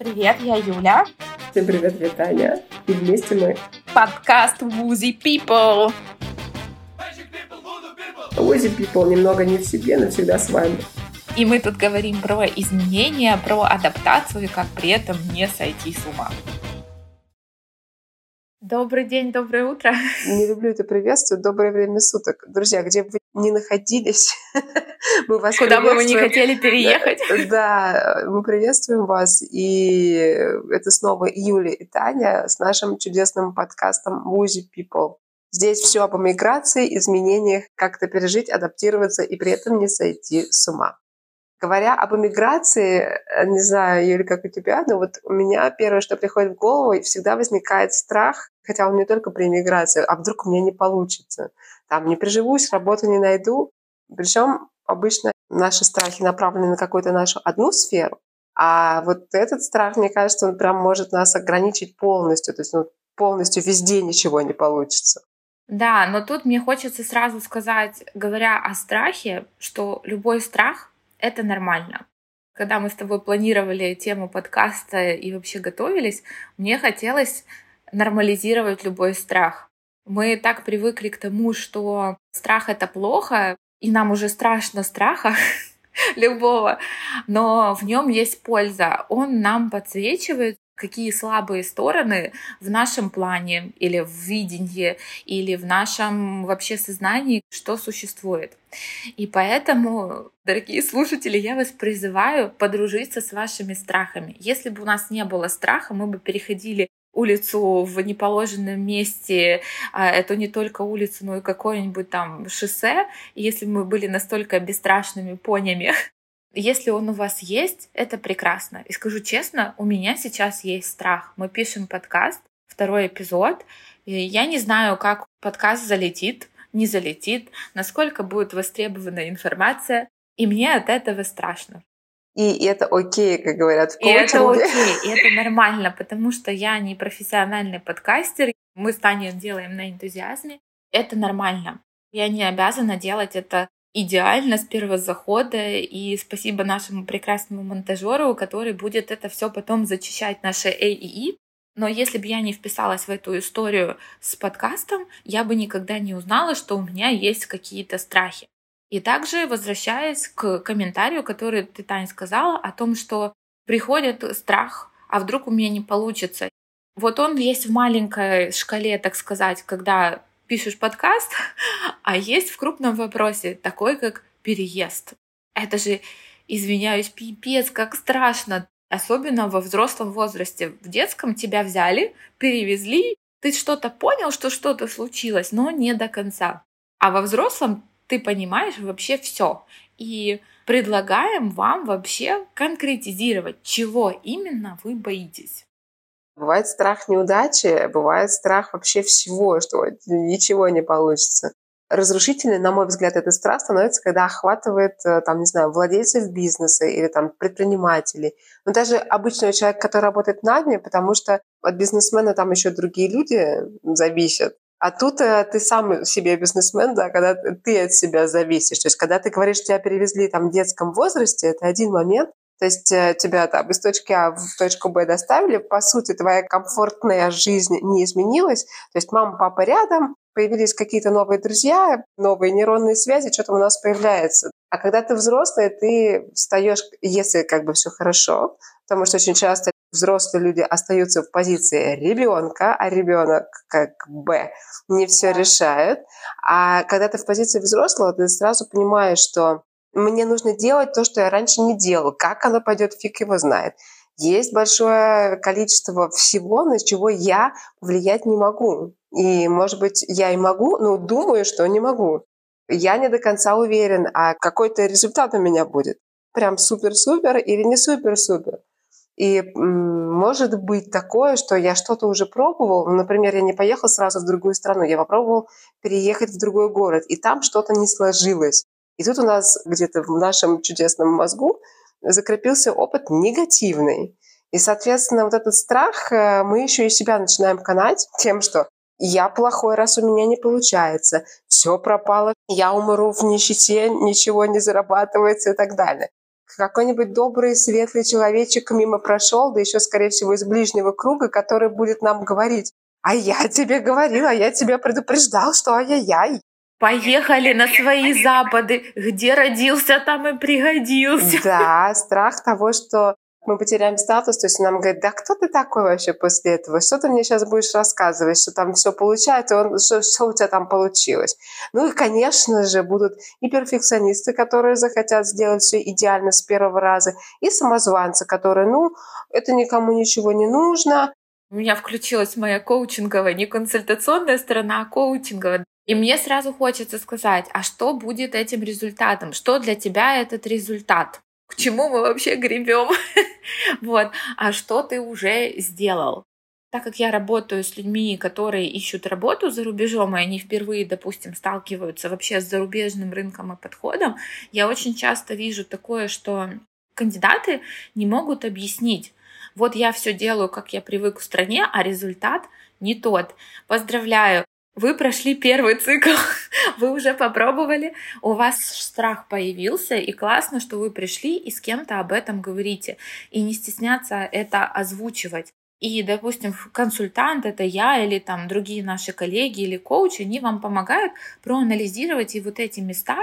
Привет, я Юля. Всем привет, Витаня. И вместе мы подкаст Woozy People. Woozy People немного не в себе, но всегда с вами. И мы тут говорим про изменения, про адаптацию, как при этом не сойти с ума. Добрый день, доброе утро. Не люблю это приветствие. Доброе время суток. Друзья, где бы вы ни находились, мы вас Куда бы вы не хотели переехать. Да, мы приветствуем вас. И это снова Юля и Таня с нашим чудесным подкастом Woozy People. Здесь все об эмиграции, изменениях, как-то пережить, адаптироваться и при этом не сойти с ума. Говоря об эмиграции, э, не знаю, Юля, как у тебя, но вот у меня первое, что приходит в голову, всегда возникает страх, хотя он не только при эмиграции, а вдруг у меня не получится. Там не приживусь, работу не найду. Причем обычно наши страхи направлены на какую-то нашу одну сферу, а вот этот страх, мне кажется, он прям может нас ограничить полностью, то есть ну, полностью везде ничего не получится. Да, но тут мне хочется сразу сказать, говоря о страхе, что любой страх это нормально. Когда мы с тобой планировали тему подкаста и вообще готовились, мне хотелось нормализировать любой страх. Мы так привыкли к тому, что страх — это плохо, и нам уже страшно страха любого, но в нем есть польза. Он нам подсвечивает какие слабые стороны в нашем плане или в видении, или в нашем вообще сознании, что существует. И поэтому, дорогие слушатели, я вас призываю подружиться с вашими страхами. Если бы у нас не было страха, мы бы переходили улицу в неположенном месте, а это не только улицу, но и какое-нибудь там шоссе. Если бы мы были настолько бесстрашными понями, если он у вас есть, это прекрасно. И скажу честно, у меня сейчас есть страх. Мы пишем подкаст, второй эпизод, и я не знаю, как подкаст залетит, не залетит, насколько будет востребована информация, и мне от этого страшно. И это окей, как говорят в коучинге. И это окей, и это нормально, потому что я не профессиональный подкастер, мы с Таней делаем на энтузиазме, это нормально. Я не обязана делать это идеально с первого захода. И спасибо нашему прекрасному монтажеру, который будет это все потом зачищать наше AEE. Но если бы я не вписалась в эту историю с подкастом, я бы никогда не узнала, что у меня есть какие-то страхи. И также возвращаясь к комментарию, который ты, Таня, сказала о том, что приходит страх, а вдруг у меня не получится. Вот он есть в маленькой шкале, так сказать, когда пишешь подкаст, а есть в крупном вопросе такой, как переезд. Это же, извиняюсь, пипец, как страшно. Особенно во взрослом возрасте. В детском тебя взяли, перевезли, ты что-то понял, что что-то случилось, но не до конца. А во взрослом ты понимаешь вообще все. И предлагаем вам вообще конкретизировать, чего именно вы боитесь. Бывает страх неудачи, бывает страх вообще всего, что ничего не получится. Разрушительный, на мой взгляд, этот страх становится, когда охватывает, э, там, не знаю, владельцев бизнеса или там предпринимателей. Но даже обычного человека, который работает нами, потому что от бизнесмена там еще другие люди зависят. А тут э, ты сам себе бизнесмен, да, когда ты от себя зависишь. То есть, когда ты говоришь, тебя перевезли там в детском возрасте, это один момент. То есть э, тебя там из точки А в точку Б доставили, по сути, твоя комфортная жизнь не изменилась. То есть мама, папа рядом, появились какие-то новые друзья, новые нейронные связи, что-то у нас появляется. А когда ты взрослый, ты встаешь, если как бы все хорошо, потому что очень часто взрослые люди остаются в позиции ребенка, а ребенок как Б не все решает. А когда ты в позиции взрослого, ты сразу понимаешь, что мне нужно делать то, что я раньше не делал. Как оно пойдет, фиг его знает. Есть большое количество всего, на чего я влиять не могу. И, может быть, я и могу, но думаю, что не могу. Я не до конца уверен, а какой-то результат у меня будет. Прям супер-супер или не супер-супер. И может быть такое, что я что-то уже пробовал. Например, я не поехал сразу в другую страну, я попробовал переехать в другой город, и там что-то не сложилось. И тут у нас где-то в нашем чудесном мозгу закрепился опыт негативный. И, соответственно, вот этот страх э, мы еще и себя начинаем канать тем, что я плохой, раз у меня не получается, все пропало, я умру в нищете, ничего не зарабатывается и так далее. какой-нибудь добрый, светлый человечек мимо прошел, да еще, скорее всего, из ближнего круга, который будет нам говорить, а я тебе говорил, а я тебя предупреждал, что ай-яй-яй. Поехали на свои запады. Где родился, там и пригодился. Да, страх того, что мы потеряем статус, то есть нам говорят, да кто ты такой вообще после этого? Что ты мне сейчас будешь рассказывать, что там все получается, он, что, что у тебя там получилось? Ну и, конечно же, будут и перфекционисты, которые захотят сделать все идеально с первого раза, и самозванцы, которые, ну, это никому ничего не нужно. У меня включилась моя коучинговая, не консультационная сторона, а коучинговая. И мне сразу хочется сказать, а что будет этим результатом? Что для тебя этот результат? к чему мы вообще гребем, вот, а что ты уже сделал. Так как я работаю с людьми, которые ищут работу за рубежом, и они впервые, допустим, сталкиваются вообще с зарубежным рынком и подходом, я очень часто вижу такое, что кандидаты не могут объяснить, вот я все делаю, как я привык в стране, а результат не тот. Поздравляю, вы прошли первый цикл, вы уже попробовали, у вас страх появился, и классно, что вы пришли и с кем-то об этом говорите, и не стесняться это озвучивать. И, допустим, консультант, это я или там другие наши коллеги или коучи, они вам помогают проанализировать и вот эти места,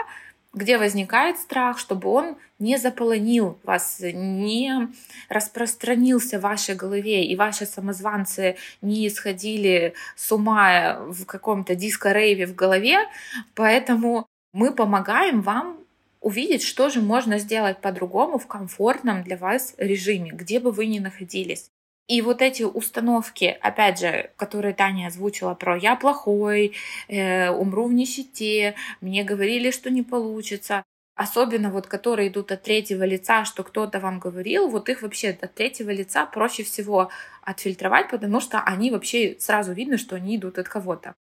где возникает страх, чтобы он не заполонил вас, не распространился в вашей голове, и ваши самозванцы не исходили с ума в каком-то диско-рейве в голове. Поэтому мы помогаем вам увидеть, что же можно сделать по-другому в комфортном для вас режиме, где бы вы ни находились. И вот эти установки, опять же, которые Таня озвучила про «я плохой», э, «умру в нищете», «мне говорили, что не получится», особенно вот которые идут от третьего лица, что кто-то вам говорил, вот их вообще от третьего лица проще всего отфильтровать, потому что они вообще сразу видно, что они идут от кого-то.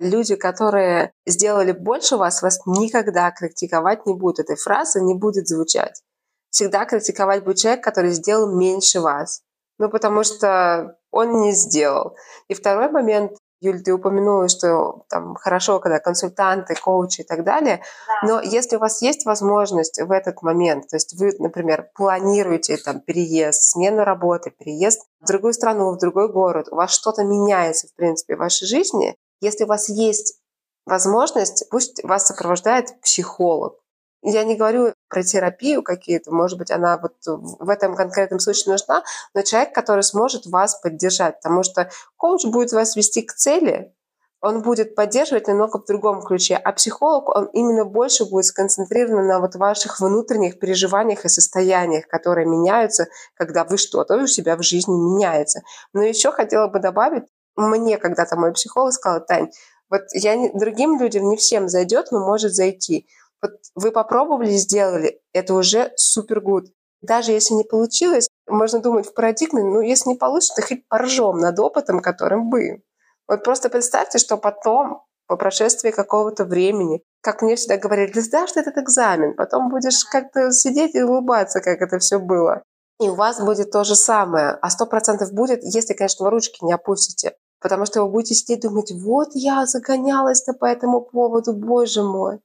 Люди, которые сделали больше вас, вас никогда критиковать не будут. Этой фразы не будет звучать. Всегда критиковать будет человек, который сделал меньше вас. Ну, потому что он не сделал. И второй момент, Юль, ты упомянула, что там хорошо, когда консультанты, коучи и так далее, да. но если у вас есть возможность в этот момент, то есть вы, например, планируете там переезд, смену работы, переезд в другую страну, в другой город, у вас что-то меняется, в принципе, в вашей жизни, если у вас есть возможность, пусть вас сопровождает психолог, я не говорю про терапию какие-то, может быть, она вот в этом конкретном случае нужна, но человек, который сможет вас поддержать, потому что коуч будет вас вести к цели, он будет поддерживать немного в другом ключе, а психолог, он именно больше будет сконцентрирован на вот ваших внутренних переживаниях и состояниях, которые меняются, когда вы что-то у себя в жизни меняется. Но еще хотела бы добавить, мне когда-то мой психолог сказал, Тань, вот я другим людям не всем зайдет, но может зайти. Вот вы попробовали, сделали, это уже супер гуд. Даже если не получилось, можно думать в парадигме, ну, если не получится, то хоть поржем над опытом, которым был. Вот просто представьте, что потом, по прошествии какого-то времени, как мне всегда говорили, ты сдашь этот экзамен, потом будешь как-то сидеть и улыбаться, как это все было. И у вас будет то же самое. А сто процентов будет, если, конечно, вы ручки не опустите. Потому что вы будете сидеть и думать, вот я загонялась-то по этому поводу, боже мой.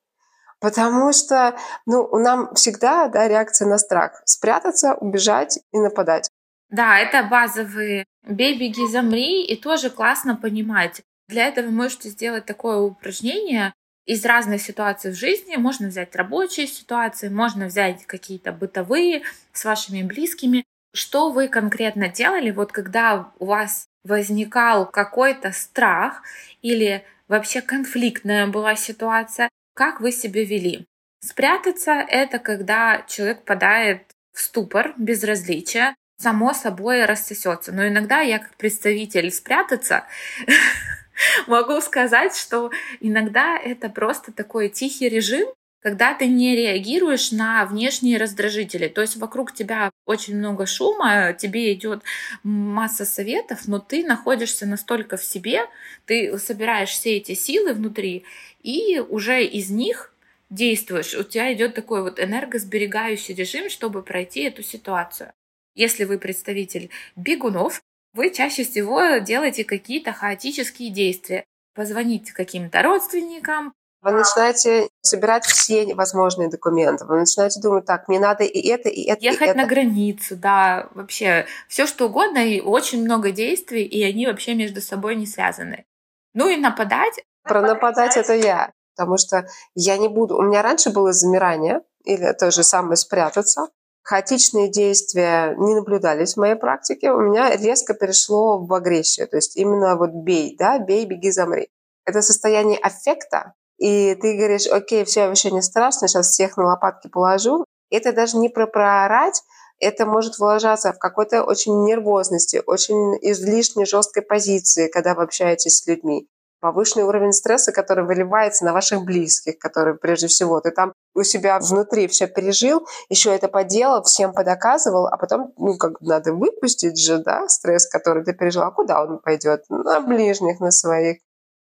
Потому что ну, нам всегда да, реакция на страх. Спрятаться, убежать и нападать. Да, это базовые «бей, беги, замри» и тоже классно понимать. Для этого можете сделать такое упражнение из разных ситуаций в жизни. Можно взять рабочие ситуации, можно взять какие-то бытовые с вашими близкими. Что вы конкретно делали, вот когда у вас возникал какой-то страх или вообще конфликтная была ситуация, как вы себя вели. Спрятаться — это когда человек падает в ступор, безразличие, само собой рассосется. Но иногда я как представитель спрятаться могу сказать, что иногда это просто такой тихий режим, когда ты не реагируешь на внешние раздражители. То есть вокруг тебя очень много шума, тебе идет масса советов, но ты находишься настолько в себе, ты собираешь все эти силы внутри, и уже из них действуешь. У тебя идет такой вот энергосберегающий режим, чтобы пройти эту ситуацию. Если вы представитель бегунов, вы чаще всего делаете какие-то хаотические действия. Позвонить каким-то родственникам, Вы начинаете собирать все возможные документы. Вы начинаете думать, так, мне надо и это, и это, Ехать и это. на границу, да, вообще все что угодно, и очень много действий, и они вообще между собой не связаны. Ну и нападать. Про нападать это я. Потому что я не буду... У меня раньше было замирание, или то же самое спрятаться. Хаотичные действия не наблюдались в моей практике. У меня резко перешло в агрессию. То есть именно вот бей, да, бей, беги, замри. Это состояние аффекта, и ты говоришь, окей, все, вообще не страшно, сейчас всех на лопатки положу. Это даже не про проорать, это может выражаться в какой-то очень нервозности, очень излишне жесткой позиции, когда вы общаетесь с людьми. Повышенный уровень стресса, который выливается на ваших близких, которые прежде всего ты там у себя внутри все пережил, еще это поделал, всем подоказывал, а потом, ну, как надо выпустить же, да, стресс, который ты пережил. А куда он пойдет? На ближних, на своих.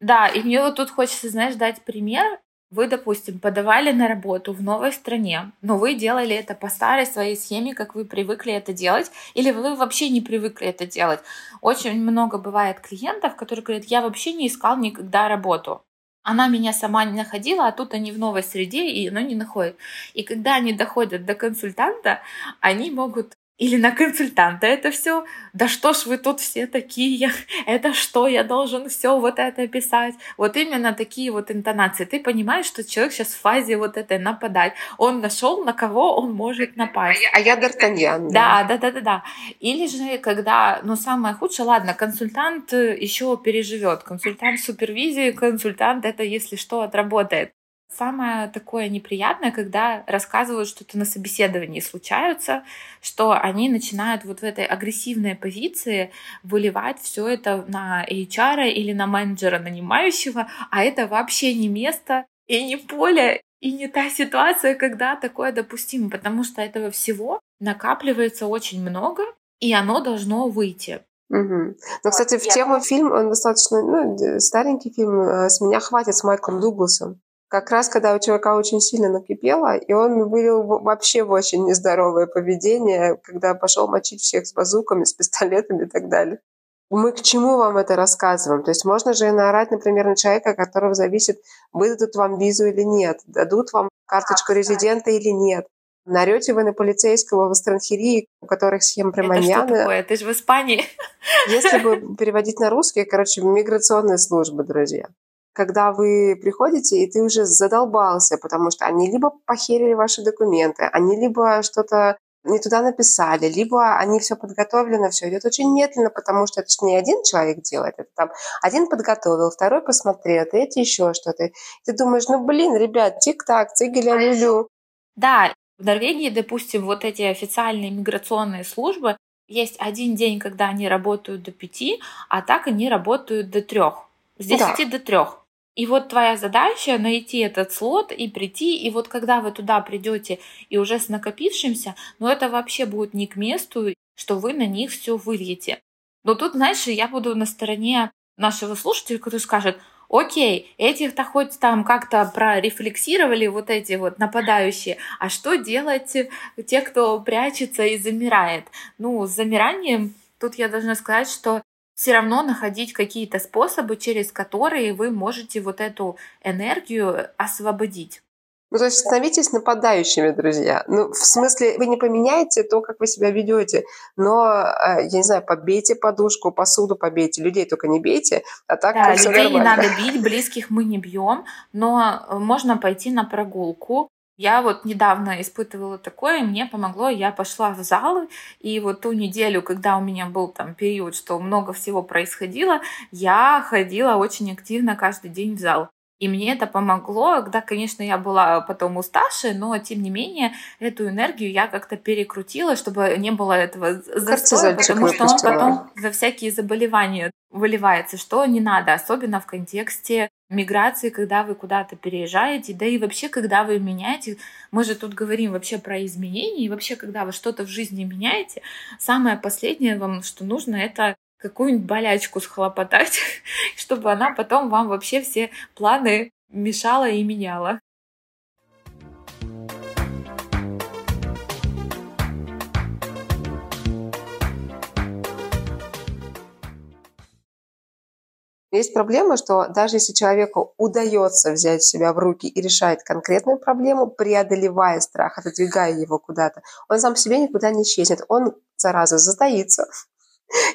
Да, и мне вот тут хочется, знаешь, дать пример. Вы, допустим, подавали на работу в новой стране, но вы делали это по старой своей схеме, как вы привыкли это делать, или вы вообще не привыкли это делать. Очень много бывает клиентов, которые говорят, я вообще не искал никогда работу. Она меня сама не находила, а тут они в новой среде, и она не находит. И когда они доходят до консультанта, они могут или на консультанта это все. Да что ж вы тут все такие? Это что, я должен все вот это писать? Вот именно такие вот интонации. Ты понимаешь, что человек сейчас в фазе вот этой нападать. Он нашел, на кого он может напасть. А я Д'Артаньян. Да, да, да, да, да. Или же, когда, ну, самое худшее, ладно, консультант э, еще переживет. Консультант супервизии, консультант это, если что, отработает. Самое такое неприятное, когда рассказывают что-то на собеседовании случаются, что они начинают вот в этой агрессивной позиции выливать все это на HR или на менеджера нанимающего, а это вообще не место и не поле, и не та ситуация, когда такое допустимо, потому что этого всего накапливается очень много, и оно должно выйти. Угу. Ну, кстати, в тему фильм, он достаточно ну, старенький фильм э, «С меня хватит» с Майклом Дугласом как раз когда у человека очень сильно накипело, и он вылил вообще в очень нездоровое поведение, когда пошел мочить всех с базуками, с пистолетами и так далее. Мы к чему вам это рассказываем? То есть можно же наорать, например, на человека, которого зависит, выдадут вам визу или нет, дадут вам карточку резидента или нет. Нарете вы на полицейского в Астранхерии, у которых схема прямо Это что такое? Ты же в Испании. Если бы переводить на русский, короче, миграционная служба, друзья когда вы приходите, и ты уже задолбался, потому что они либо похерили ваши документы, они либо что-то не туда написали, либо они все подготовлено, все идет очень медленно, потому что это же не один человек делает, это там один подготовил, второй посмотрел, третий еще что-то. Ты думаешь, ну блин, ребят, тик-так, цигеля люлю. Да, в Норвегии, допустим, вот эти официальные миграционные службы, есть один день, когда они работают до пяти, а так они работают до трех. С десяти да. до трех. И вот твоя задача найти этот слот и прийти, и вот когда вы туда придете и уже с накопившимся, ну это вообще будет не к месту, что вы на них все выльете. Но тут, знаешь, я буду на стороне нашего слушателя, который скажет, окей, этих-то хоть там как-то прорефлексировали вот эти вот нападающие, а что делать те, кто прячется и замирает? Ну, с замиранием тут я должна сказать, что все равно находить какие-то способы, через которые вы можете вот эту энергию освободить. Ну, то есть становитесь нападающими, друзья. Ну, в смысле, вы не поменяете то, как вы себя ведете, но, э, я не знаю, побейте подушку, посуду побейте, людей только не бейте, а так да, людей нормально. не надо бить, близких мы не бьем, но можно пойти на прогулку, я вот недавно испытывала такое, мне помогло, я пошла в зал, и вот ту неделю, когда у меня был там период, что много всего происходило, я ходила очень активно каждый день в зал. И мне это помогло, когда, конечно, я была потом уставшая, но тем не менее эту энергию я как-то перекрутила, чтобы не было этого застоя, потому что он потом за всякие заболевания выливается, что не надо, особенно в контексте миграции, когда вы куда-то переезжаете, да и вообще, когда вы меняете, мы же тут говорим вообще про изменения, и вообще, когда вы что-то в жизни меняете, самое последнее вам, что нужно, это какую-нибудь болячку схлопотать, чтобы она потом вам вообще все планы мешала и меняла. Есть проблема, что даже если человеку удается взять себя в руки и решать конкретную проблему, преодолевая страх, отодвигая его куда-то, он сам по себе никуда не исчезнет. Он, зараза, затаится,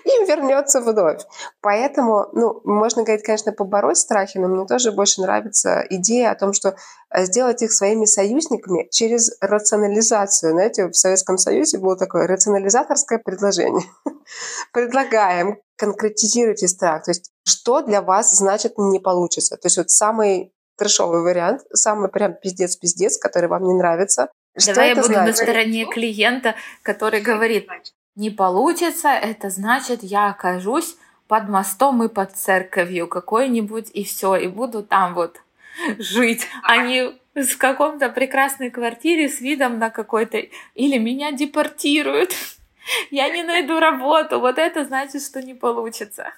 и вернется вновь. Поэтому, ну, можно говорить, конечно, побороть страхи, но мне тоже больше нравится идея о том, что э, сделать их своими союзниками через рационализацию. Знаете, в Советском Союзе было такое рационализаторское предложение. Предлагаем, конкретизируйте страх. То есть, что для вас значит не получится. То есть, вот самый трешовый вариант, самый прям пиздец-пиздец, который вам не нравится. Давай я буду значит? на стороне клиента, который говорит, не получится, это значит, я окажусь под мостом и под церковью какой-нибудь, и все, и буду там вот жить, а не в каком-то прекрасной квартире с видом на какой-то... Или меня депортируют, я не найду работу, вот это значит, что не получится.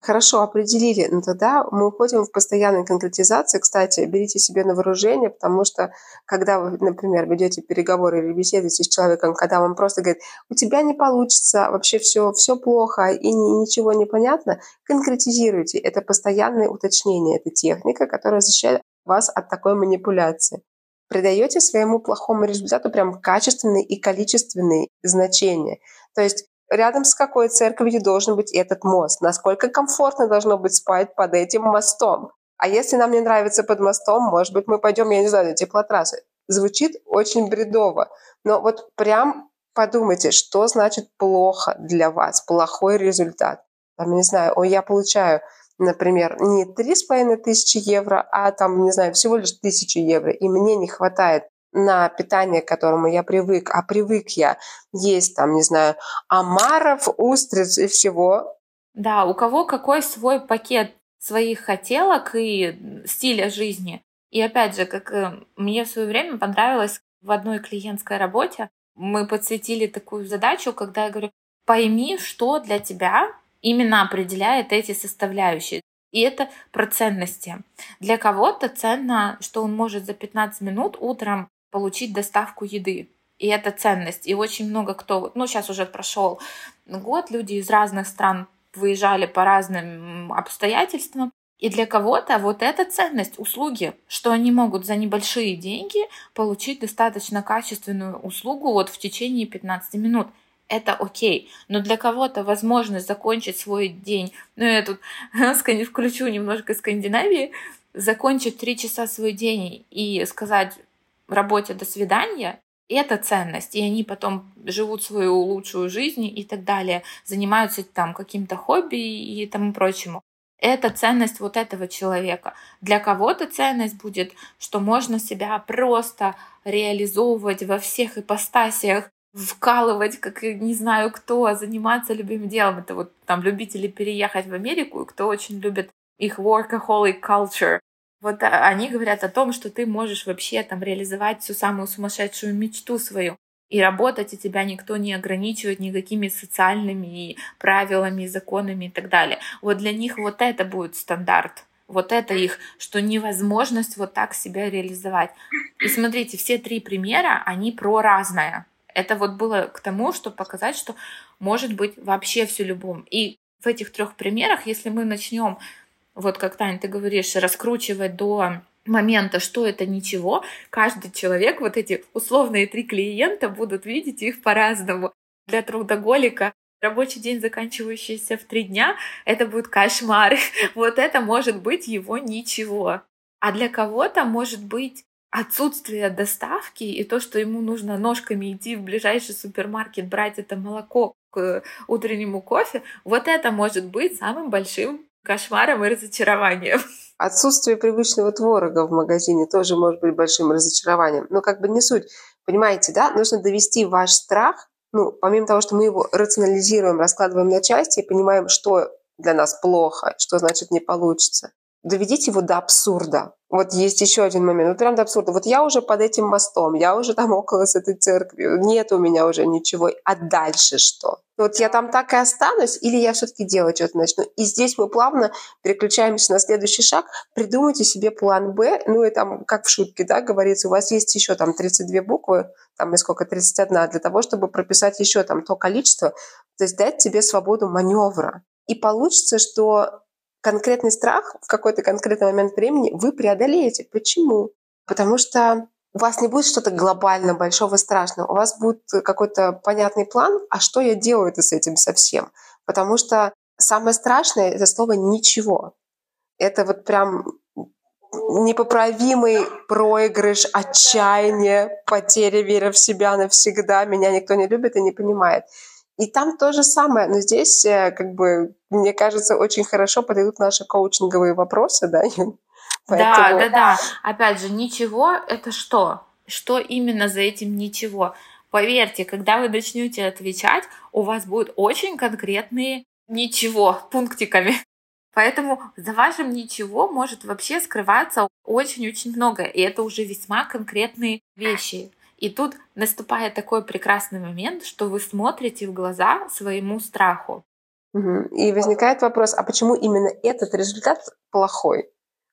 Хорошо, определили. Но тогда мы уходим в постоянную конкретизацию. Кстати, берите себе на вооружение, потому что когда вы, например, ведете переговоры или беседуете с человеком, когда вам просто говорит, у тебя не получится, вообще все, все плохо и ничего не понятно, конкретизируйте. Это постоянное уточнение, это техника, которая защищает вас от такой манипуляции. Придаете своему плохому результату прям качественные и количественные значения. То есть рядом с какой церковью должен быть этот мост, насколько комфортно должно быть спать под этим мостом. А если нам не нравится под мостом, может быть, мы пойдем, я не знаю, на теплотрассы. Звучит очень бредово, но вот прям подумайте, что значит плохо для вас, плохой результат. Там, не знаю, о, я получаю, например, не три с половиной тысячи евро, а там, не знаю, всего лишь тысячу евро, и мне не хватает на питание, к которому я привык, а привык я есть там, не знаю, омаров, устриц и всего. Да, у кого какой свой пакет своих хотелок и стиля жизни. И опять же, как э, мне в свое время понравилось в одной клиентской работе, мы подсветили такую задачу, когда я говорю, пойми, что для тебя именно определяет эти составляющие. И это про ценности. Для кого-то ценно, что он может за 15 минут утром получить доставку еды. И это ценность. И очень много кто, ну сейчас уже прошел год, люди из разных стран выезжали по разным обстоятельствам. И для кого-то вот эта ценность услуги, что они могут за небольшие деньги получить достаточно качественную услугу вот в течение 15 минут. Это окей. Но для кого-то возможность закончить свой день, ну я тут включу немножко Скандинавии, закончить три часа свой день и сказать, работе «до свидания», это ценность, и они потом живут свою лучшую жизнь и так далее, занимаются там каким-то хобби и тому прочему. Это ценность вот этого человека. Для кого-то ценность будет, что можно себя просто реализовывать во всех ипостасиях, вкалывать, как не знаю кто, заниматься любимым делом. Это вот там любители переехать в Америку, кто очень любит их workaholic culture, вот а, они говорят о том, что ты можешь вообще там реализовать всю самую сумасшедшую мечту свою. И работать, и тебя никто не ограничивает никакими социальными правилами, законами и так далее. Вот для них вот это будет стандарт. Вот это их, что невозможность вот так себя реализовать. И смотрите, все три примера, они про разное. Это вот было к тому, чтобы показать, что может быть вообще все любым. И в этих трех примерах, если мы начнем вот как, Таня, ты говоришь, раскручивать до момента, что это ничего, каждый человек, вот эти условные три клиента будут видеть их по-разному. Для трудоголика рабочий день, заканчивающийся в три дня, это будет кошмар. Вот это может быть его ничего. А для кого-то может быть отсутствие доставки и то, что ему нужно ножками идти в ближайший супермаркет, брать это молоко к утреннему кофе, вот это может быть самым большим кошмаром и разочарованием. Отсутствие привычного творога в магазине тоже может быть большим разочарованием. Но как бы не суть. Понимаете, да? Нужно довести ваш страх, ну, помимо того, что мы его рационализируем, раскладываем на части и понимаем, что для нас плохо, что значит не получится доведите его до абсурда. Вот есть еще один момент, вот прям до абсурда. Вот я уже под этим мостом, я уже там около с этой церкви, нет у меня уже ничего, а дальше что? Вот я там так и останусь, или я все-таки делать что-то начну? И здесь мы плавно переключаемся на следующий шаг. Придумайте себе план Б, ну и там, как в шутке, да, говорится, у вас есть еще там 32 буквы, там и сколько, 31, для того, чтобы прописать еще там то количество, то есть дать себе свободу маневра. И получится, что конкретный страх в какой-то конкретный момент времени вы преодолеете. Почему? Потому что у вас не будет что-то глобально большого страшного, у вас будет какой-то понятный план, а что я делаю это с этим совсем. Потому что самое страшное — это слово «ничего». Это вот прям непоправимый проигрыш, отчаяние, потеря веры в себя навсегда. Меня никто не любит и не понимает. И там то же самое, но здесь, э, как бы, мне кажется, очень хорошо подойдут наши коучинговые вопросы, да, Поэтому... Да, да, да. Опять же, ничего — это что? Что именно за этим ничего? Поверьте, когда вы начнете отвечать, у вас будут очень конкретные ничего пунктиками. Поэтому за вашим ничего может вообще скрываться очень-очень много. И это уже весьма конкретные вещи. И тут наступает такой прекрасный момент, что вы смотрите в глаза своему страху. И возникает вопрос, а почему именно этот результат плохой?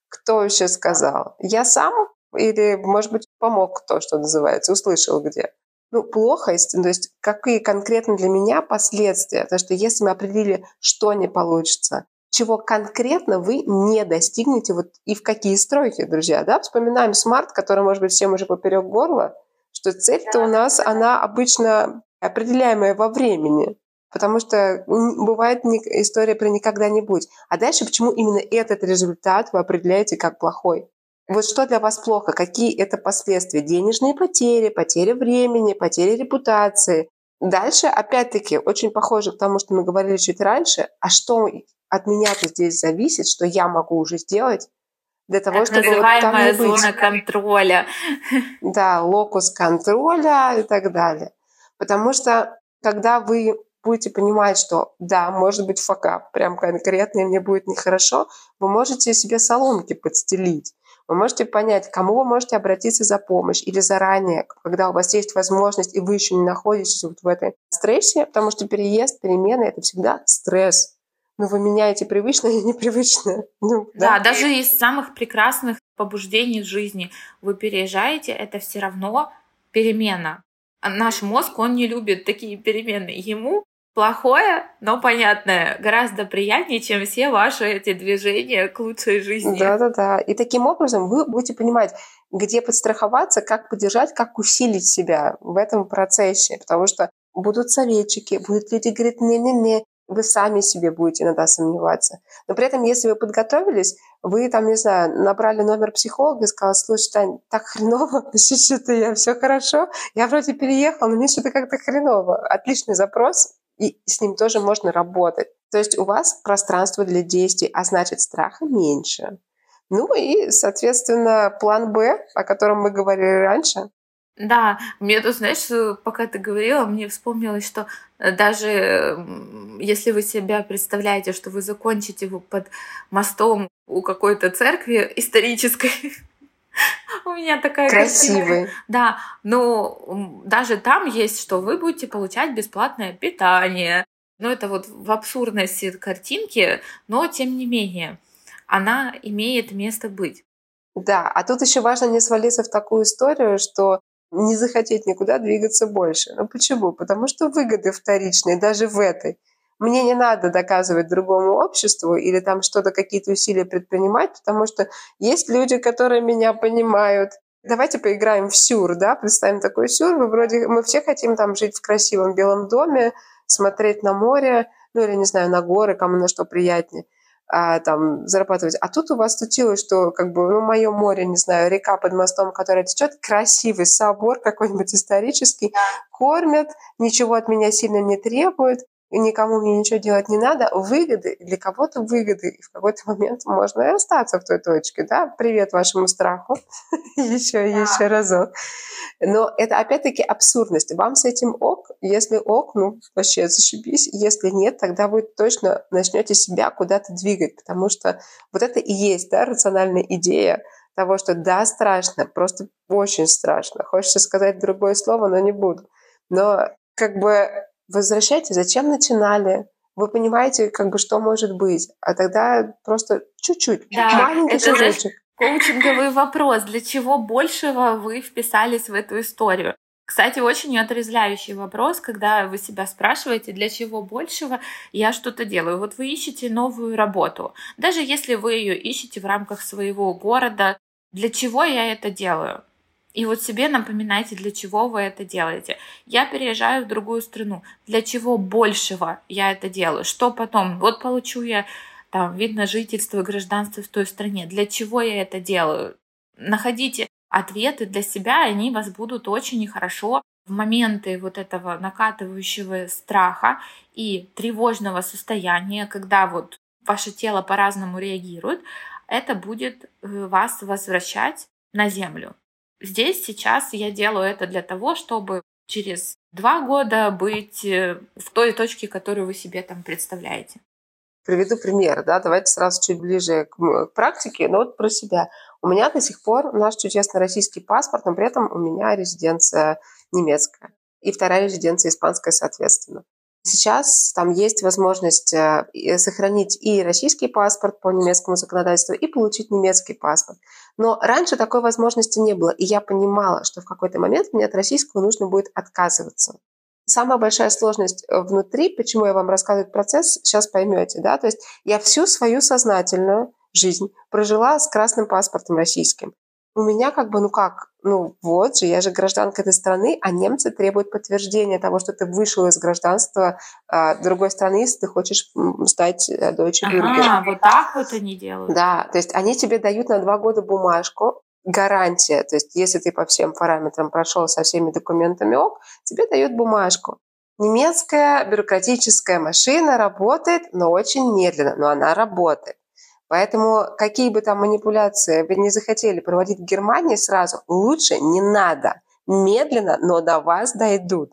Кто еще сказал? Я сам или, может быть, помог кто, что называется, услышал где? Ну, плохо, то есть какие конкретно для меня последствия? Потому что если мы определили, что не получится, чего конкретно вы не достигнете, вот и в какие стройки, друзья, да? Вспоминаем смарт, который, может быть, всем уже поперек горла, что цель-то у нас, она обычно определяемая во времени. Потому что бывает история про никогда-нибудь. А дальше почему именно этот результат вы определяете как плохой? Вот что для вас плохо? Какие это последствия? Денежные потери, потери времени, потери репутации. Дальше, опять-таки, очень похоже к тому, что мы говорили чуть раньше. А что от меня-то здесь зависит, что я могу уже сделать для того, так чтобы вот там не быть. зона контроля. Да, локус контроля и так далее. Потому что когда вы будете понимать, что да, может быть факап, прям конкретно, и мне будет нехорошо, вы можете себе соломки подстелить. Вы можете понять, к кому вы можете обратиться за помощь или заранее, когда у вас есть возможность, и вы еще не находитесь вот в этой стрессе, потому что переезд, перемены — это всегда стресс. Но вы меняете привычное и непривычное. Ну, да, да, даже из самых прекрасных побуждений жизни вы переезжаете, это все равно перемена. А наш мозг, он не любит такие перемены. Ему плохое, но понятное, гораздо приятнее, чем все ваши эти движения к лучшей жизни. Да-да-да. И таким образом вы будете понимать, где подстраховаться, как поддержать, как усилить себя в этом процессе. Потому что будут советчики, будут люди говорить, не-не-не, вы сами себе будете иногда сомневаться. Но при этом, если вы подготовились, вы там, не знаю, набрали номер психолога и сказали, слушай, Тань, так хреново, что-то я все хорошо, я вроде переехал, но мне что-то как-то хреново. Отличный запрос, и с ним тоже можно работать. То есть у вас пространство для действий, а значит страха меньше. Ну и, соответственно, план Б, о котором мы говорили раньше. Да, мне тут, знаешь, пока ты говорила, мне вспомнилось, что э, даже если вы себя представляете, что вы закончите под мостом у какой-то церкви исторической, У меня такая Красивый. Да, но даже там есть, что вы будете получать бесплатное питание. Ну, это вот в абсурдности картинки, но тем не менее, она имеет место быть. Да, а тут еще важно не свалиться в такую историю, что не захотеть никуда двигаться больше. Ну почему? Потому что выгоды вторичные даже в этой. Мне не надо доказывать другому обществу или там что-то, какие-то усилия предпринимать, потому что есть люди, которые меня понимают. Давайте поиграем в сюр, да, представим такой сюр. Мы вроде, мы все хотим там жить в красивом белом доме, смотреть на море, ну или, не знаю, на горы, кому на что приятнее а, там зарабатывать. А тут у вас случилось, что как бы, ну, мое море, не знаю, река под мостом, которая течет, красивый собор какой-нибудь исторический, кормят, ничего от меня сильно не требуют, никому мне ничего делать не надо, выгоды, для кого-то выгоды. И в какой-то момент можно и остаться в той точке, да, привет вашему страху, еще, еще разок. Но это опять-таки абсурдность. Вам с этим ок, если ок, ну, вообще зашибись. Если нет, тогда вы точно начнете себя куда-то двигать, потому что вот это и есть, да, рациональная идея того, что да, страшно, просто очень страшно. Хочется сказать другое слово, но не буду. Но как бы возвращайте, зачем начинали, вы понимаете, как бы, что может быть, а тогда просто чуть-чуть, да, маленький это шажочек. Коучинговый вопрос, для чего большего вы вписались в эту историю? Кстати, очень отрезвляющий вопрос, когда вы себя спрашиваете, для чего большего я что-то делаю. Вот вы ищете новую работу. Даже если вы ее ищете в рамках своего города, для чего я это делаю? И вот себе напоминайте, для чего вы это делаете. Я переезжаю в другую страну. Для чего большего я это делаю? Что потом? Вот получу я там вид на жительство и гражданство в той стране. Для чего я это делаю? Находите ответы для себя, и они вас будут очень хорошо в моменты вот этого накатывающего страха и тревожного состояния, когда вот ваше тело по-разному реагирует, это будет э, вас возвращать на землю. Здесь сейчас я делаю это для того, чтобы через два года быть э, в той точке, которую вы себе там представляете. Приведу пример, да, давайте сразу чуть ближе к, практике, но вот про себя. У меня до сих пор наш чудесный российский паспорт, но при этом у меня резиденция немецкая и вторая резиденция испанская, соответственно. Сейчас там есть возможность э, сохранить и российский паспорт по немецкому законодательству, и получить немецкий паспорт. Но раньше такой возможности не было, и я понимала, что в какой-то момент мне от российского нужно будет отказываться. Самая большая сложность э, внутри, почему я вам рассказываю процесс, сейчас поймете, да, то есть я всю свою сознательную жизнь прожила с красным паспортом российским. У меня как бы, ну как, ну вот же, я же гражданка этой страны, а немцы требуют подтверждения того, что ты вышел из гражданства а, другой страны, если ты хочешь стать Deutsche Bürger. Ага, вот так вот они делают. Да, то есть они тебе дают на два года бумажку, гарантия, то есть если ты по всем параметрам прошел со всеми документами ок, тебе дают бумажку. Немецкая бюрократическая машина работает, но очень медленно, но она работает. Поэтому какие бы там манипуляции вы не захотели проводить в Германии сразу, лучше не надо. Медленно, но до вас дойдут.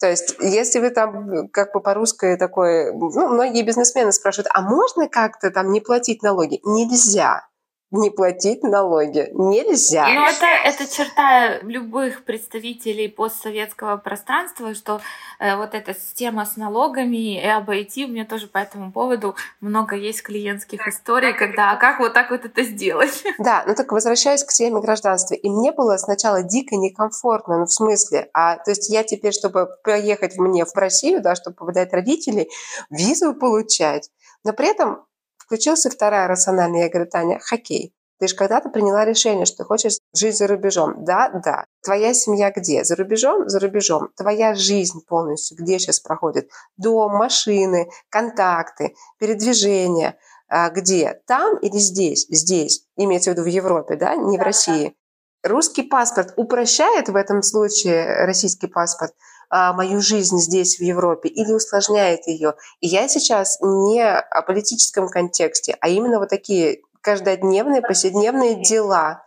То есть, если вы там как бы по-русски такой, ну, многие бизнесмены спрашивают, а можно как-то там не платить налоги? Нельзя не платить налоги. Нельзя. Ну, это, это черта любых представителей постсоветского пространства, что э, вот эта система с налогами и обойти, у меня тоже по этому поводу много есть клиентских историй, когда а как вот так вот это сделать? Да, ну так возвращаясь к теме гражданства. И мне было сначала дико некомфортно, ну в смысле, а то есть я теперь, чтобы поехать мне в Россию, да, чтобы повидать родителей, визу получать, но при этом Включился вторая рациональная. Я говорю, Таня, хоккей. Ты же когда-то приняла решение, что ты хочешь жить за рубежом. Да, да. Твоя семья где? За рубежом? За рубежом. Твоя жизнь полностью где сейчас проходит? Дом, машины, контакты, передвижение. А где? Там или здесь? Здесь. Имеется в виду в Европе, да? Не в России. Русский паспорт упрощает в этом случае российский паспорт – мою жизнь здесь, в Европе, или усложняет ее. И я сейчас не о политическом контексте, а именно вот такие каждодневные, повседневные дела.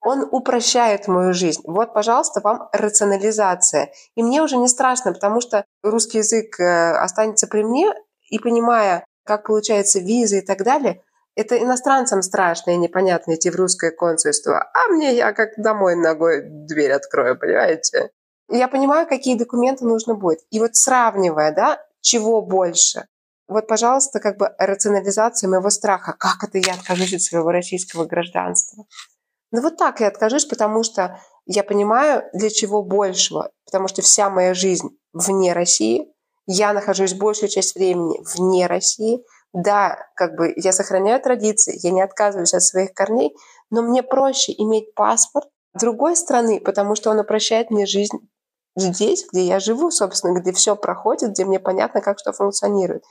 Он упрощает мою жизнь. Вот, пожалуйста, вам рационализация. И мне уже не страшно, потому что русский язык э, останется при мне, и понимая, как получается виза и так далее, это иностранцам страшно и непонятно идти в русское консульство. А мне я как домой ногой дверь открою, понимаете? Я понимаю, какие документы нужно будет. И вот сравнивая, да, чего больше, вот, пожалуйста, как бы рационализация моего страха. Как это я откажусь от своего российского гражданства? Ну вот так я откажусь, потому что я понимаю, для чего большего. Потому что вся моя жизнь вне России. Я нахожусь большую часть времени вне России. Да, как бы я сохраняю традиции, я не отказываюсь от своих корней, но мне проще иметь паспорт другой страны, потому что он упрощает мне жизнь здесь, где я живу, собственно, где все проходит, где мне понятно, как что функционирует.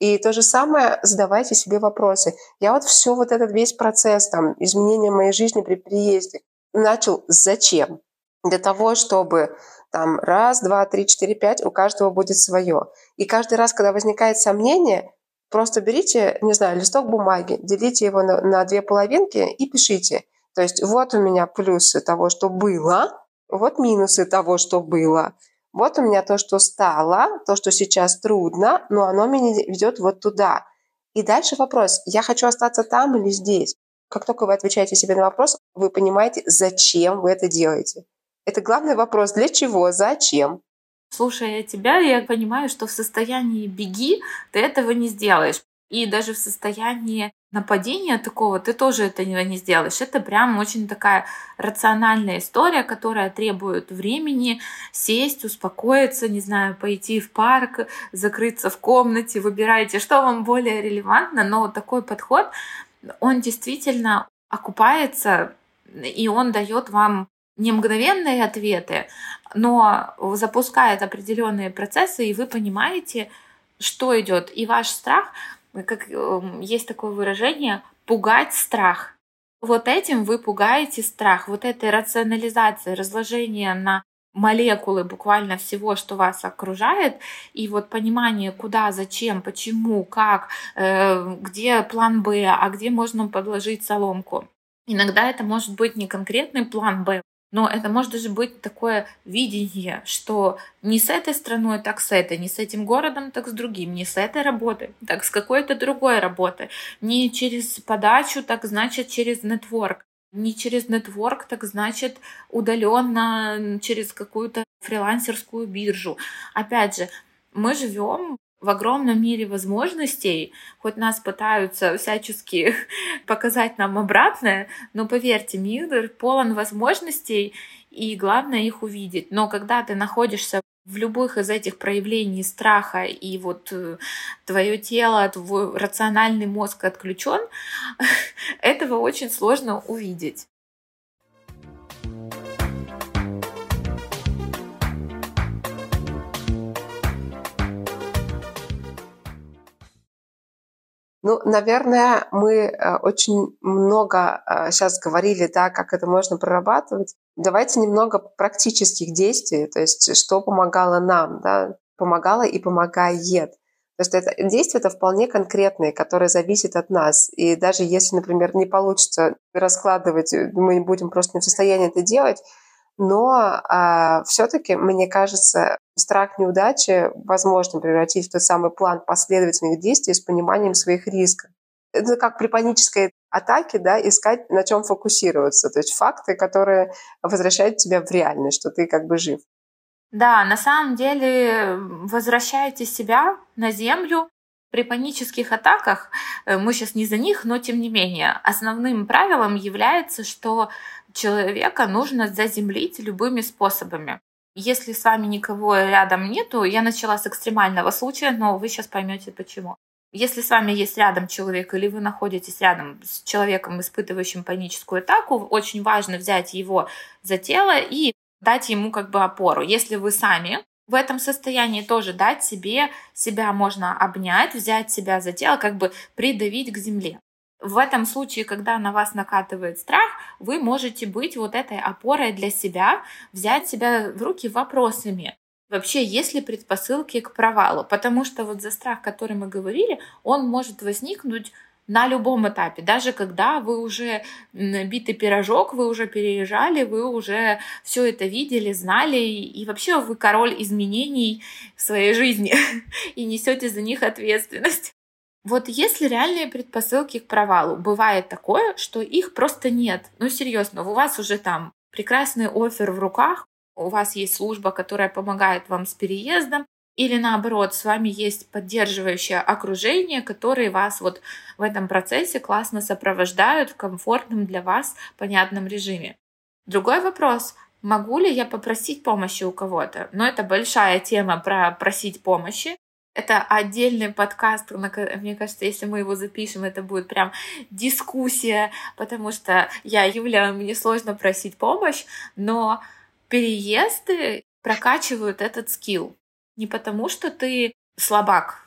И то же самое задавайте себе вопросы. Я вот все вот этот весь процесс там, изменения моей жизни при приезде начал зачем? Для того, чтобы там раз, два, три, четыре, пять, у каждого будет свое. И каждый раз, когда возникает сомнение, просто берите, не знаю, листок бумаги, делите его на, на две половинки и пишите. То есть вот у меня плюсы того, что было, вот минусы того, что было. Вот у меня то, что стало, то, что сейчас трудно, но оно меня ведет вот туда. И дальше вопрос, я хочу остаться там или здесь? Как только вы отвечаете себе на вопрос, вы понимаете, зачем вы это делаете. Это главный вопрос, для чего, зачем. Слушая тебя, я понимаю, что в состоянии беги ты этого не сделаешь. И даже в состоянии нападения такого ты тоже этого не сделаешь. Это прям очень такая рациональная история, которая требует времени сесть, успокоиться, не знаю, пойти в парк, закрыться в комнате, выбирайте, что вам более релевантно, но такой подход, он действительно окупается, и он дает вам не мгновенные ответы, но запускает определенные процессы, и вы понимаете, что идет. И ваш страх, как эм, есть такое выражение, пугать страх. Вот этим вы пугаете страх, вот этой рационализацией, разложение на молекулы буквально всего, что вас окружает, и вот понимание, куда, зачем, почему, как, э, где план Б, а где можно подложить соломку. Иногда это может быть не конкретный план Б, но это может даже быть такое видение, что не с этой страной, так с этой, не с этим городом, так с другим, не с этой работой, так с какой-то другой работой, не через подачу, так значит через нетворк, не через нетворк, так значит удаленно через какую-то фрилансерскую биржу. Опять же, мы живем в огромном мире возможностей, хоть нас пытаются всячески показать нам обратное, но поверьте, мир полон возможностей, и главное их увидеть. Но когда ты находишься в любых из этих проявлений страха и вот э, твое тело, твой рациональный мозг отключен, этого очень сложно увидеть. Ну, наверное, мы э, очень много сейчас э, говорили, да, как это можно прорабатывать. Давайте немного практических действий, то есть что помогало нам, да, помогало и помогает. То есть это действия это вполне конкретные, которые зависят от нас. И даже если, например, не получится раскладывать, мы будем просто не в состоянии это делать, но а, все-таки, мне кажется, страх неудачи возможно превратить в тот самый план последовательных действий с пониманием своих рисков. Это как при панической атаке, да, искать на чем фокусироваться. То есть факты, которые возвращают тебя в реальность, что ты как бы жив. Да, на самом деле возвращаете себя на землю, при панических атаках, э, мы сейчас не за них, но тем не менее, основным правилом является, что человека нужно заземлить любыми способами. Если с вами никого рядом нету, я начала с экстремального случая, но вы сейчас поймете почему. Если с вами есть рядом человек или вы находитесь рядом с человеком, испытывающим паническую атаку, очень важно взять его за тело и дать ему как бы опору. Если вы сами в этом состоянии тоже дать себе, себя можно обнять, взять себя за тело, как бы придавить к земле. В этом случае, когда на вас накатывает страх, вы можете быть вот этой опорой для себя, взять себя в руки вопросами. Вообще, есть ли предпосылки к провалу? Потому что вот за страх, который мы говорили, он может возникнуть на любом этапе, даже когда вы уже битый пирожок, вы уже переезжали, вы уже все это видели, знали, и вообще вы король изменений в своей жизни и несете за них ответственность. Вот если реальные предпосылки к провалу, бывает такое, что их просто нет. Ну серьезно, у вас уже там прекрасный офер в руках, у вас есть служба, которая помогает вам с переездом, или наоборот, с вами есть поддерживающее окружение, которые вас вот в этом процессе классно сопровождают в комфортном для вас понятном режиме. Другой вопрос, могу ли я попросить помощи у кого-то? Но это большая тема про просить помощи. Это отдельный подкаст, мне кажется, если мы его запишем, это будет прям дискуссия, потому что я, Юля, мне сложно просить помощь, но переезды прокачивают этот скилл. Не потому, что ты слабак,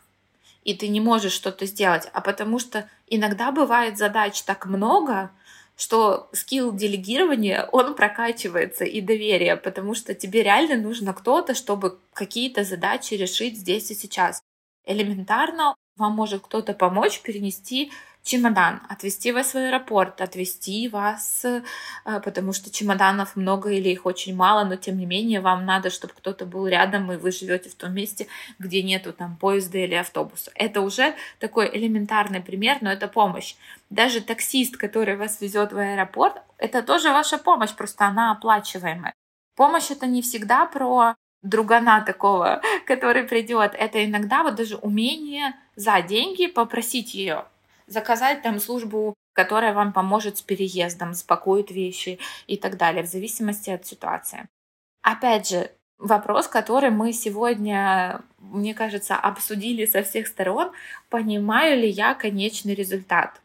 и ты не можешь что-то сделать, а потому что иногда бывает задач так много, что скилл делегирования, он прокачивается и доверие, потому что тебе реально нужно кто-то, чтобы какие-то задачи решить здесь и сейчас. Элементарно вам может кто-то помочь перенести чемодан, отвезти вас в аэропорт, отвезти вас, э, потому что чемоданов много или их очень мало, но тем не менее вам надо, чтобы кто-то был рядом, и вы живете в том месте, где нету там поезда или автобуса. Это уже такой элементарный пример, но это помощь. Даже таксист, который вас везет в аэропорт, это тоже ваша помощь, просто она оплачиваемая. Помощь это не всегда про другана такого, который придет. Это иногда вот даже умение за деньги попросить ее заказать там службу, которая вам поможет с переездом, спакует вещи и так далее, в зависимости от ситуации. Опять же, вопрос, который мы сегодня, мне кажется, обсудили со всех сторон, понимаю ли я конечный результат.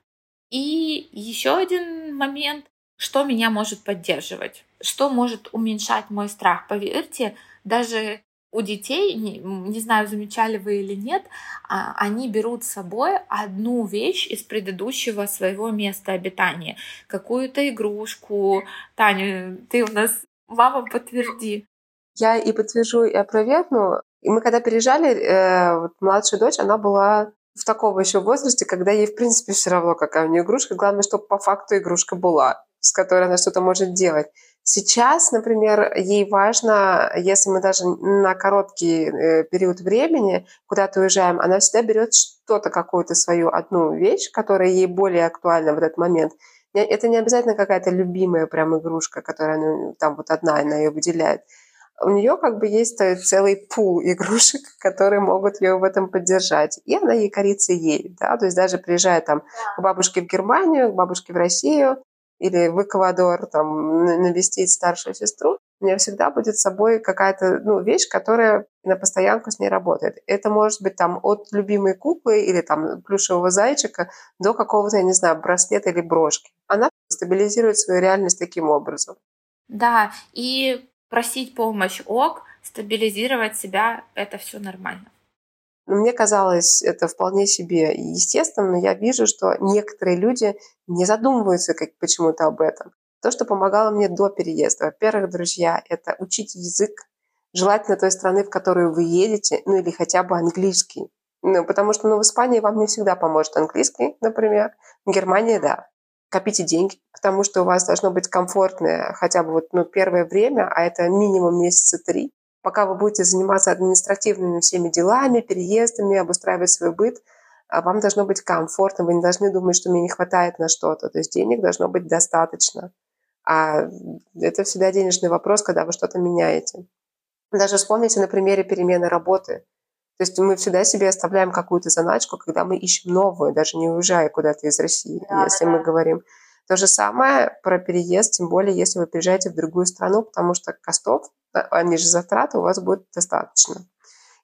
И еще один момент, что меня может поддерживать, что может уменьшать мой страх. Поверьте, даже у детей, не, не знаю, замечали вы или нет, а, они берут с собой одну вещь из предыдущего своего места обитания, какую-то игрушку. Таня, ты у нас мама подтверди. Я и подтвержу, и опровергну. И мы когда переезжали, э, вот младшая дочь, она была в таком еще возрасте, когда ей, в принципе, все равно, какая у нее игрушка. Главное, чтобы по факту игрушка была, с которой она что-то может делать. Сейчас, например, ей важно, если мы даже на короткий э, период времени куда-то уезжаем, она всегда берет что-то, какую-то свою одну вещь, которая ей более актуальна в этот момент. Это не обязательно какая-то любимая прям игрушка, которая ну, там вот одна, она ее выделяет. У нее как бы есть целый пул игрушек, которые могут ее в этом поддержать. И она ей корится ей, да, то есть даже приезжая там к бабушке в Германию, к бабушке в Россию, или в Эквадор там, навестить старшую сестру, у меня всегда будет с собой какая-то ну, вещь, которая на постоянку с ней работает. Это может быть там от любимой куклы или там плюшевого зайчика до какого-то, я не знаю, браслета или брошки. Она стабилизирует свою реальность таким образом. Да, и просить помощь ок, стабилизировать себя, это все нормально. Но мне казалось это вполне себе естественно, но я вижу, что некоторые люди не задумываются как почему-то об этом. То, что помогало мне до переезда. Во-первых, друзья, это учить язык, желательно той страны, в которую вы едете, ну или хотя бы английский. Ну, потому что ну, в Испании вам не всегда поможет английский, например. В Германии – да. Копите деньги, потому что у вас должно быть комфортное хотя бы вот, ну, первое время, а это минимум месяца три пока вы будете заниматься административными всеми делами, переездами, обустраивать свой быт, а вам должно быть комфортно, вы не должны думать, что мне не хватает на что-то. То есть денег должно быть достаточно. А это всегда денежный вопрос, когда вы что-то меняете. Даже вспомните на примере перемены работы. То есть мы всегда себе оставляем какую-то заначку, когда мы ищем новую, даже не уезжая куда-то из России, да, если да. мы говорим. То же самое про переезд, тем более, если вы приезжаете в другую страну, потому что костов они же затраты у вас будет достаточно.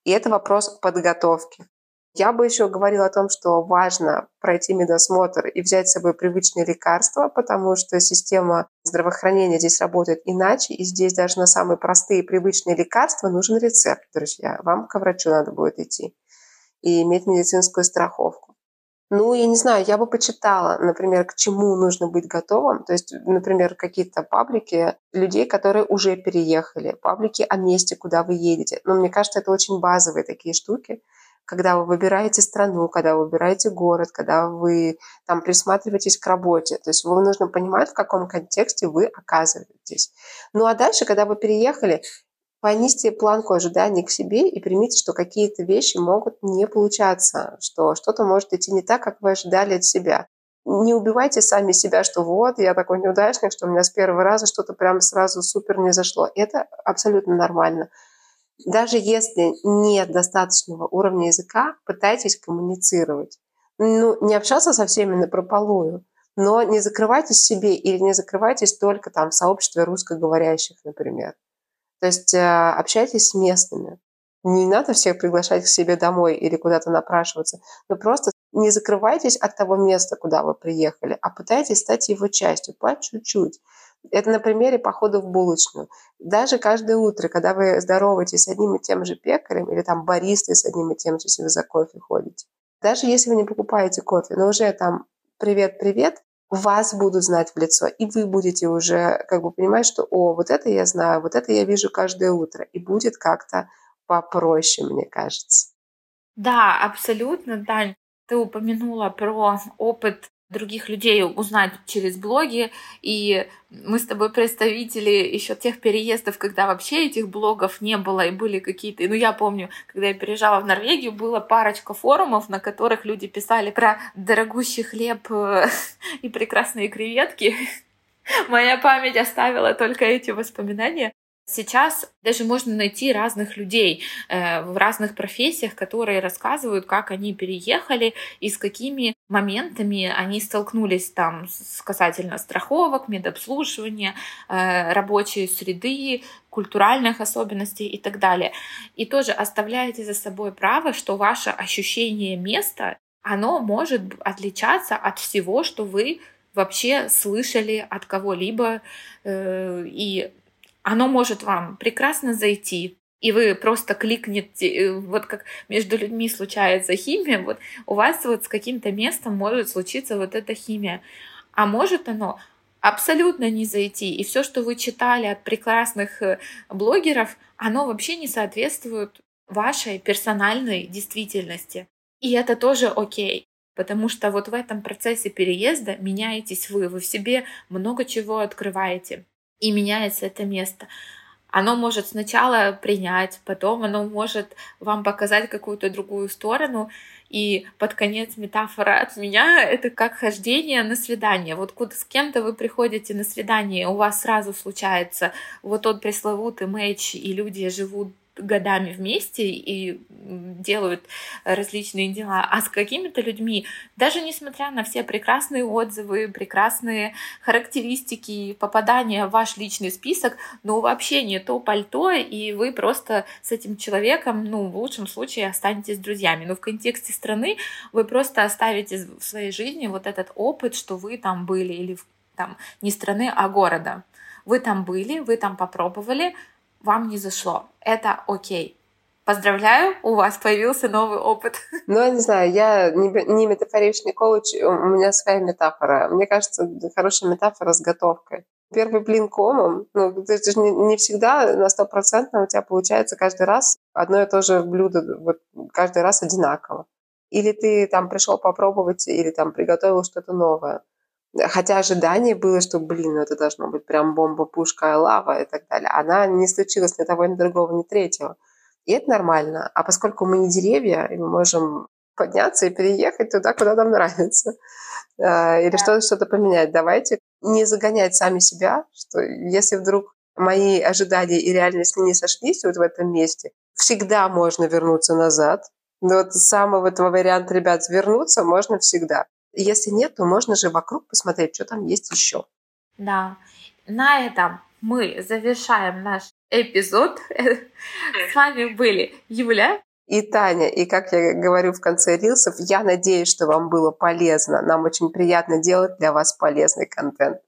И это вопрос подготовки. Я бы еще говорила о том, что важно пройти медосмотр и взять с собой привычные лекарства, потому что система здравоохранения здесь работает иначе, и здесь даже на самые простые привычные лекарства нужен рецепт, друзья. Вам к врачу надо будет идти и иметь медицинскую страховку. Ну, я не знаю, я бы почитала, например, к чему нужно быть готовым. То есть, например, какие-то паблики людей, которые уже переехали, паблики о месте, куда вы едете. Но мне кажется, это очень базовые такие штуки, когда вы выбираете страну, когда вы выбираете город, когда вы там присматриваетесь к работе. То есть вам нужно понимать, в каком контексте вы оказываетесь. Ну а дальше, когда вы переехали, понизьте планку ожиданий к себе и примите, что какие-то вещи могут не получаться, что что-то может идти не так, как вы ожидали от себя. Не убивайте сами себя, что вот, я такой неудачник, что у меня с первого раза что-то прям сразу супер не зашло. Это абсолютно нормально. Даже если нет достаточного уровня языка, пытайтесь коммуницировать. Ну, не общаться со всеми на прополую, но не закрывайтесь себе или не закрывайтесь только там в сообществе русскоговорящих, например. То есть э, общайтесь с местными. Не надо всех приглашать к себе домой или куда-то напрашиваться, но просто не закрывайтесь от того места, куда вы приехали, а пытайтесь стать его частью по чуть-чуть. Это на примере похода в булочную. Даже каждое утро, когда вы здороваетесь с одним и тем же пекарем или там баристой с одним и тем же, если вы за кофе ходите, даже если вы не покупаете кофе, но уже там «привет-привет», вас будут знать в лицо, и вы будете уже как бы понимать, что «О, вот это я знаю, вот это я вижу каждое утро», и будет как-то попроще, мне кажется. Да, абсолютно, Дань. Ты упомянула про опыт других людей узнать через блоги. И мы с тобой представители еще тех переездов, когда вообще этих блогов не было и были какие-то... Ну, я помню, когда я переезжала в Норвегию, было парочка форумов, на которых люди писали про дорогущий хлеб э, и прекрасные креветки. Моя память оставила только эти воспоминания. Сейчас даже можно найти разных людей э, в разных профессиях, которые рассказывают, как они переехали и с какими моментами они столкнулись там с касательно страховок, медобслуживания, э, рабочей среды, культуральных особенностей и так далее. И тоже оставляете за собой право, что ваше ощущение места, оно может отличаться от всего, что вы вообще слышали от кого-либо, э, и оно может вам прекрасно зайти, и вы просто кликнете, э, вот как между людьми случается химия, вот у вас вот с каким-то местом может случиться вот эта химия. А может оно абсолютно не зайти. И все, что вы читали от прекрасных э, блогеров, оно вообще не соответствует вашей персональной действительности. И это тоже окей. Потому что вот в этом процессе переезда меняетесь вы, вы в себе много чего открываете и меняется это место. Оно может сначала принять, потом оно может вам показать какую-то другую сторону, и под конец метафора от меня — это как хождение на свидание. Вот куда с кем-то вы приходите на свидание, у вас сразу случается вот тот пресловутый матч, и люди живут годами вместе и делают различные дела, а с какими-то людьми, даже несмотря на все прекрасные отзывы, прекрасные характеристики, попадания в ваш личный список, но вообще не то пальто, и вы просто с этим человеком, ну, в лучшем случае останетесь друзьями. Но в контексте страны вы просто оставите в своей жизни вот этот опыт, что вы там были, или там не страны, а города. Вы там были, вы там попробовали, вам не зашло. Это окей. Поздравляю, у вас появился новый опыт. Ну, я не знаю, я не, метафоричный коуч, у меня своя метафора. Мне кажется, хорошая метафора с готовкой. Первый блин комом, ну, это же не, не всегда на стопроцентно у тебя получается каждый раз одно и то же блюдо, вот каждый раз одинаково. Или ты там пришел попробовать, или там приготовил что-то новое. Хотя ожидание было, что, блин, ну это должно быть прям бомба, пушка, лава и так далее. Она не случилась ни того, ни другого, ни третьего. И это нормально. А поскольку мы не деревья, и мы можем подняться и переехать туда, куда нам нравится, а, или что-то что поменять, давайте не загонять сами себя, что если вдруг мои ожидания и реальность не сошлись вот в этом месте, всегда можно вернуться назад. Но вот самый вот вариант, ребят, вернуться можно всегда. Если нет, то можно же вокруг посмотреть, что там есть еще. Да. На этом мы завершаем наш эпизод. С вами были Юля и Таня. И как я говорю в конце рилсов, я надеюсь, что вам было полезно. Нам очень приятно делать для вас полезный контент.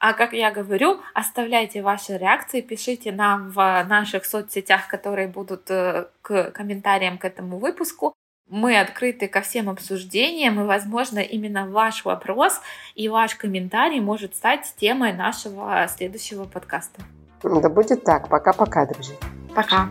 А как я говорю, оставляйте ваши реакции, пишите нам в наших соцсетях, которые будут э, к комментариям к этому выпуску. Мы открыты ко всем обсуждениям, и, возможно, именно ваш вопрос и ваш комментарий может стать темой нашего следующего подкаста. Да будет так. Пока-пока, друзья. Пока.